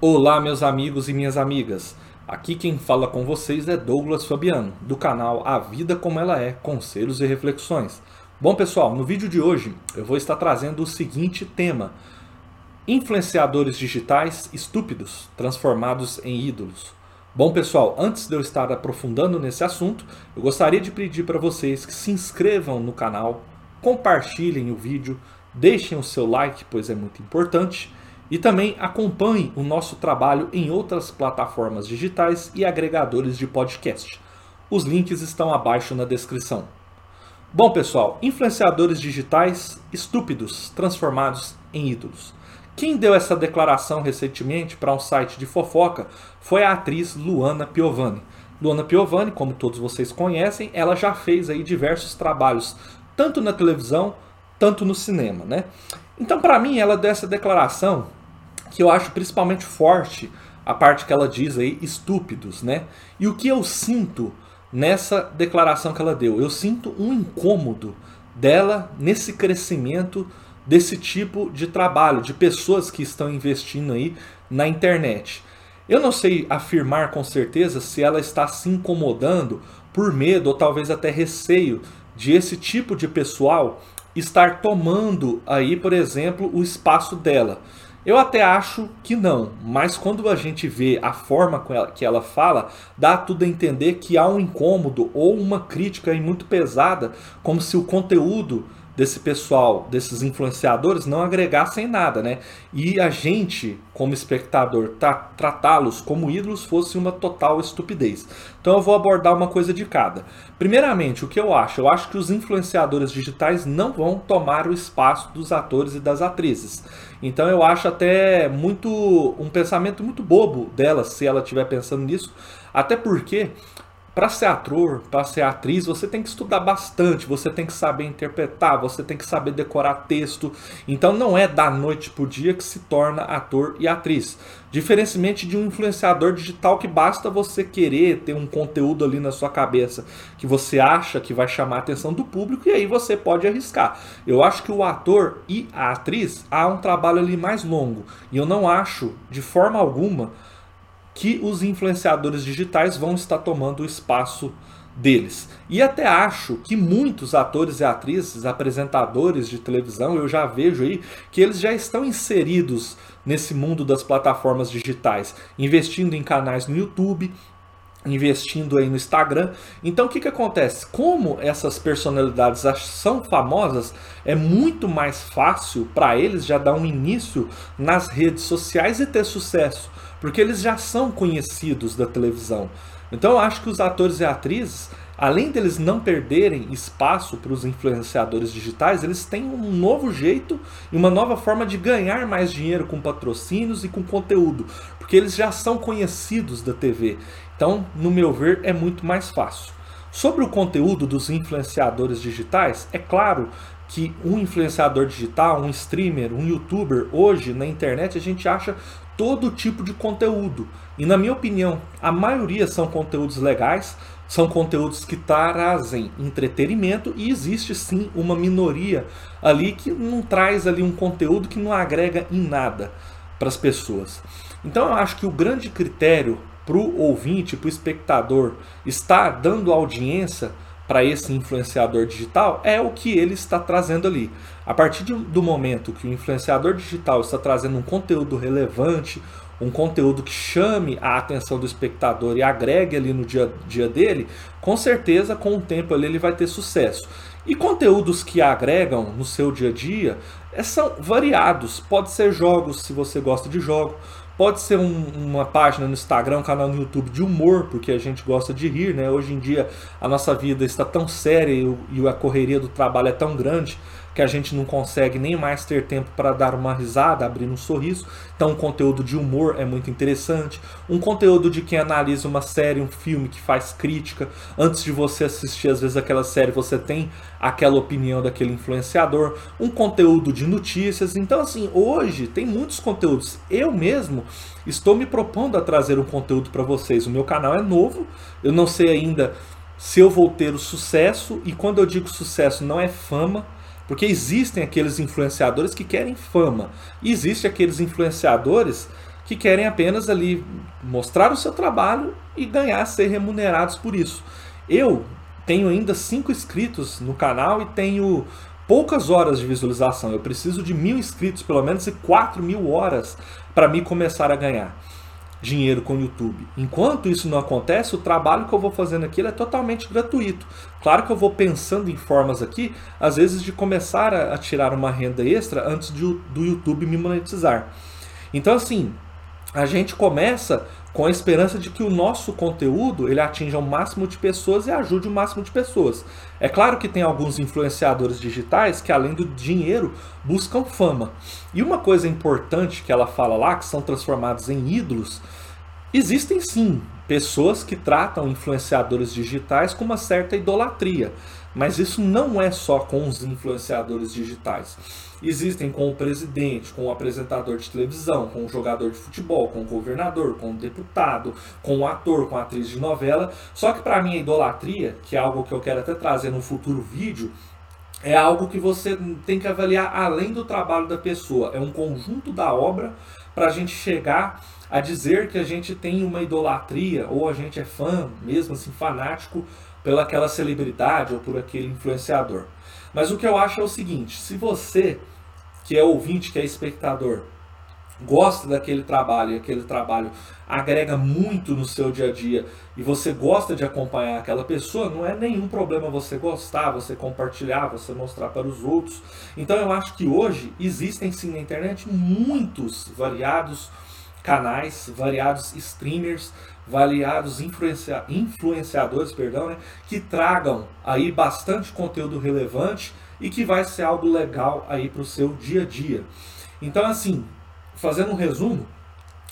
Olá, meus amigos e minhas amigas. Aqui quem fala com vocês é Douglas Fabiano, do canal A Vida Como Ela É, Conselhos e Reflexões. Bom, pessoal, no vídeo de hoje eu vou estar trazendo o seguinte tema: Influenciadores digitais estúpidos transformados em ídolos. Bom, pessoal, antes de eu estar aprofundando nesse assunto, eu gostaria de pedir para vocês que se inscrevam no canal, compartilhem o vídeo, deixem o seu like, pois é muito importante e também acompanhe o nosso trabalho em outras plataformas digitais e agregadores de podcast. Os links estão abaixo na descrição. Bom, pessoal, influenciadores digitais estúpidos transformados em ídolos. Quem deu essa declaração recentemente para um site de fofoca foi a atriz Luana Piovani. Luana Piovani, como todos vocês conhecem, ela já fez aí diversos trabalhos, tanto na televisão, tanto no cinema, né? Então, para mim, ela deu essa declaração que eu acho principalmente forte a parte que ela diz aí, estúpidos, né? E o que eu sinto nessa declaração que ela deu? Eu sinto um incômodo dela nesse crescimento desse tipo de trabalho, de pessoas que estão investindo aí na internet. Eu não sei afirmar com certeza se ela está se incomodando por medo ou talvez até receio de esse tipo de pessoal estar tomando aí, por exemplo, o espaço dela. Eu até acho que não, mas quando a gente vê a forma que ela fala, dá tudo a entender que há um incômodo ou uma crítica muito pesada, como se o conteúdo desse pessoal, desses influenciadores, não agregassem nada, né? E a gente, como espectador, tá, tratá-los como ídolos fosse uma total estupidez. Então eu vou abordar uma coisa de cada. Primeiramente, o que eu acho? Eu acho que os influenciadores digitais não vão tomar o espaço dos atores e das atrizes. Então eu acho até muito um pensamento muito bobo dela, se ela estiver pensando nisso, até porque para ser ator, para ser atriz, você tem que estudar bastante, você tem que saber interpretar, você tem que saber decorar texto. Então não é da noite pro dia que se torna ator e atriz. Diferentemente de um influenciador digital que basta você querer ter um conteúdo ali na sua cabeça que você acha que vai chamar a atenção do público e aí você pode arriscar. Eu acho que o ator e a atriz há um trabalho ali mais longo e eu não acho de forma alguma que os influenciadores digitais vão estar tomando o espaço deles. E até acho que muitos atores e atrizes, apresentadores de televisão, eu já vejo aí que eles já estão inseridos nesse mundo das plataformas digitais, investindo em canais no YouTube, investindo aí no Instagram. Então o que, que acontece? Como essas personalidades são famosas, é muito mais fácil para eles já dar um início nas redes sociais e ter sucesso porque eles já são conhecidos da televisão. Então eu acho que os atores e atrizes, além deles não perderem espaço para os influenciadores digitais, eles têm um novo jeito e uma nova forma de ganhar mais dinheiro com patrocínios e com conteúdo, porque eles já são conhecidos da TV. Então, no meu ver, é muito mais fácil. Sobre o conteúdo dos influenciadores digitais, é claro que um influenciador digital, um streamer, um youtuber, hoje na internet a gente acha todo tipo de conteúdo. E na minha opinião, a maioria são conteúdos legais, são conteúdos que trazem entretenimento e existe sim uma minoria ali que não traz ali um conteúdo que não agrega em nada para as pessoas. Então eu acho que o grande critério para o ouvinte, para o espectador estar dando audiência para esse influenciador digital é o que ele está trazendo ali. A partir de, do momento que o influenciador digital está trazendo um conteúdo relevante, um conteúdo que chame a atenção do espectador e agregue ali no dia a dia dele, com certeza com o tempo ali ele vai ter sucesso. E conteúdos que agregam no seu dia a dia é, são variados. Pode ser jogos, se você gosta de jogo, Pode ser um, uma página no Instagram, um canal no YouTube de humor, porque a gente gosta de rir, né? Hoje em dia a nossa vida está tão séria e, e a correria do trabalho é tão grande que a gente não consegue nem mais ter tempo para dar uma risada, abrir um sorriso. Então, um conteúdo de humor é muito interessante. Um conteúdo de quem analisa uma série, um filme que faz crítica. Antes de você assistir, às vezes, aquela série, você tem aquela opinião daquele influenciador. Um conteúdo de notícias. Então, assim, hoje tem muitos conteúdos. Eu mesmo estou me propondo a trazer um conteúdo para vocês. O meu canal é novo, eu não sei ainda se eu vou ter o sucesso. E quando eu digo sucesso, não é fama porque existem aqueles influenciadores que querem fama. E existem aqueles influenciadores que querem apenas ali mostrar o seu trabalho e ganhar, ser remunerados por isso. Eu tenho ainda cinco inscritos no canal e tenho poucas horas de visualização. Eu preciso de mil inscritos, pelo menos, e quatro mil horas para me começar a ganhar dinheiro com o YouTube. Enquanto isso não acontece, o trabalho que eu vou fazendo aqui é totalmente gratuito. Claro que eu vou pensando em formas aqui, às vezes, de começar a, tirar uma renda extra antes de, do YouTube me monetizar. Então, assim, a gente começa com a esperança de que o nosso conteúdo ele atinja o máximo de pessoas e ajude o máximo de pessoas. É claro que tem alguns influenciadores digitais que, além do dinheiro, buscam fama. E uma coisa importante que ela fala lá, que são transformados em ídolos, existem sim pessoas que tratam influenciadores digitais com uma certa idolatria. Mas isso não é só com os influenciadores digitais. Existem com o presidente, com o apresentador de televisão, com o jogador de futebol, com o governador, com o deputado, com o ator, com a atriz de novela. Só que para mim a idolatria, que é algo que eu quero até trazer no futuro vídeo, é algo que você tem que avaliar além do trabalho da pessoa. É um conjunto da obra para a gente chegar a dizer que a gente tem uma idolatria ou a gente é fã, mesmo assim fanático pelaquela celebridade ou por aquele influenciador. Mas o que eu acho é o seguinte: se você, que é ouvinte, que é espectador, gosta daquele trabalho e aquele trabalho agrega muito no seu dia a dia e você gosta de acompanhar aquela pessoa, não é nenhum problema você gostar, você compartilhar, você mostrar para os outros. Então eu acho que hoje existem sim na internet muitos variados canais, variados streamers, variados influencia, influenciadores, perdão, né, que tragam aí bastante conteúdo relevante e que vai ser algo legal aí para o seu dia a dia. Então, assim, fazendo um resumo,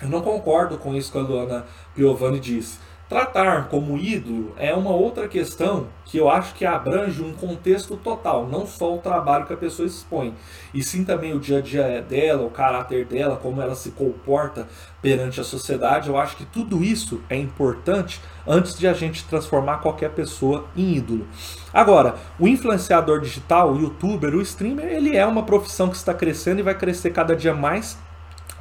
eu não concordo com isso que a Luana Piovani disse. Tratar como ídolo é uma outra questão que eu acho que abrange um contexto total, não só o trabalho que a pessoa expõe, e sim também o dia a dia dela, o caráter dela, como ela se comporta perante a sociedade. Eu acho que tudo isso é importante antes de a gente transformar qualquer pessoa em ídolo. Agora, o influenciador digital, o youtuber, o streamer, ele é uma profissão que está crescendo e vai crescer cada dia mais,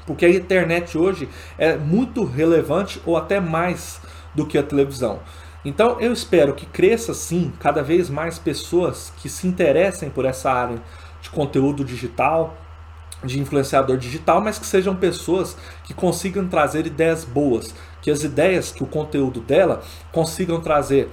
porque a internet hoje é muito relevante ou até mais do que a televisão. Então eu espero que cresça sim cada vez mais pessoas que se interessem por essa área de conteúdo digital, de influenciador digital, mas que sejam pessoas que consigam trazer ideias boas, que as ideias, que o conteúdo dela consigam trazer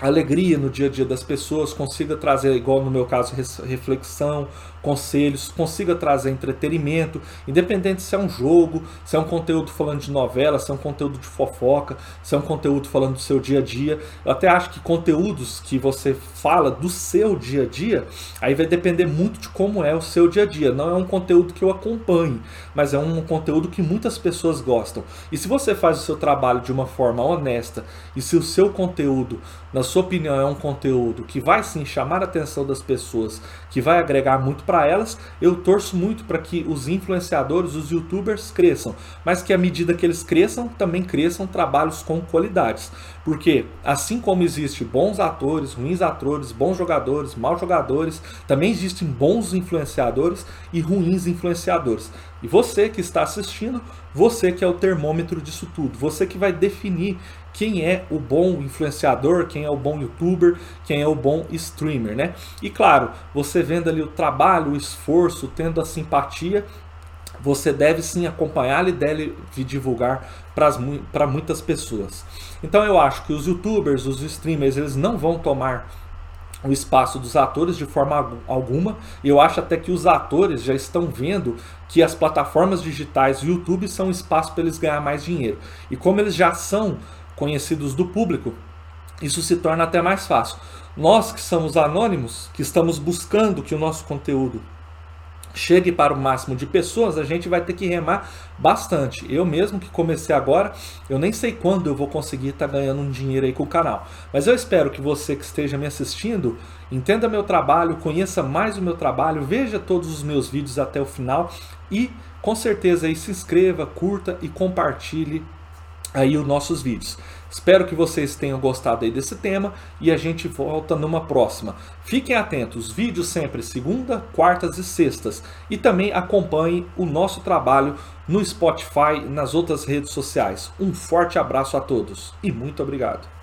alegria no dia a dia das pessoas, consiga trazer, igual no meu caso, reflexão, conselhos, consiga trazer entretenimento, independente se é um jogo, se é um conteúdo falando de novela, se é um conteúdo de fofoca, se é um conteúdo falando do seu dia a dia. Eu até acho que conteúdos que você fala do seu dia a dia, aí vai depender muito de como é o seu dia a dia. Não é um conteúdo que eu acompanhe, mas é um conteúdo que muitas pessoas gostam. E se você faz o seu trabalho de uma forma honesta e se o seu conteúdo, na sua opinião, é um conteúdo que vai sim chamar a atenção das pessoas, que vai agregar muito para para elas, eu torço muito para que os influenciadores, os youtubers cresçam, mas que à medida que eles cresçam, também cresçam trabalhos com qualidades. Porque assim como existe bons atores, ruins atores, bons jogadores, maus jogadores, também existem bons influenciadores e ruins influenciadores. E você que está assistindo, você que é o termômetro disso tudo, você que vai definir quem é o bom influenciador, quem é o bom youtuber, quem é o bom streamer, né? E claro, você vendo ali o trabalho, o esforço, tendo a simpatia, você deve sim acompanhar e deve divulgar para muitas pessoas. Então eu acho que os youtubers, os streamers, eles não vão tomar o espaço dos atores de forma alguma. E eu acho até que os atores já estão vendo que as plataformas digitais, o YouTube, são espaço para eles ganhar mais dinheiro. E como eles já são conhecidos do público, isso se torna até mais fácil. Nós que somos anônimos, que estamos buscando que o nosso conteúdo chegue para o máximo de pessoas, a gente vai ter que remar bastante. Eu mesmo que comecei agora, eu nem sei quando eu vou conseguir estar tá ganhando um dinheiro aí com o canal. Mas eu espero que você que esteja me assistindo entenda meu trabalho, conheça mais o meu trabalho, veja todos os meus vídeos até o final e com certeza aí se inscreva, curta e compartilhe aí os nossos vídeos. Espero que vocês tenham gostado aí desse tema e a gente volta numa próxima. Fiquem atentos, vídeos sempre segunda, quartas e sextas. E também acompanhem o nosso trabalho no Spotify, nas outras redes sociais. Um forte abraço a todos e muito obrigado.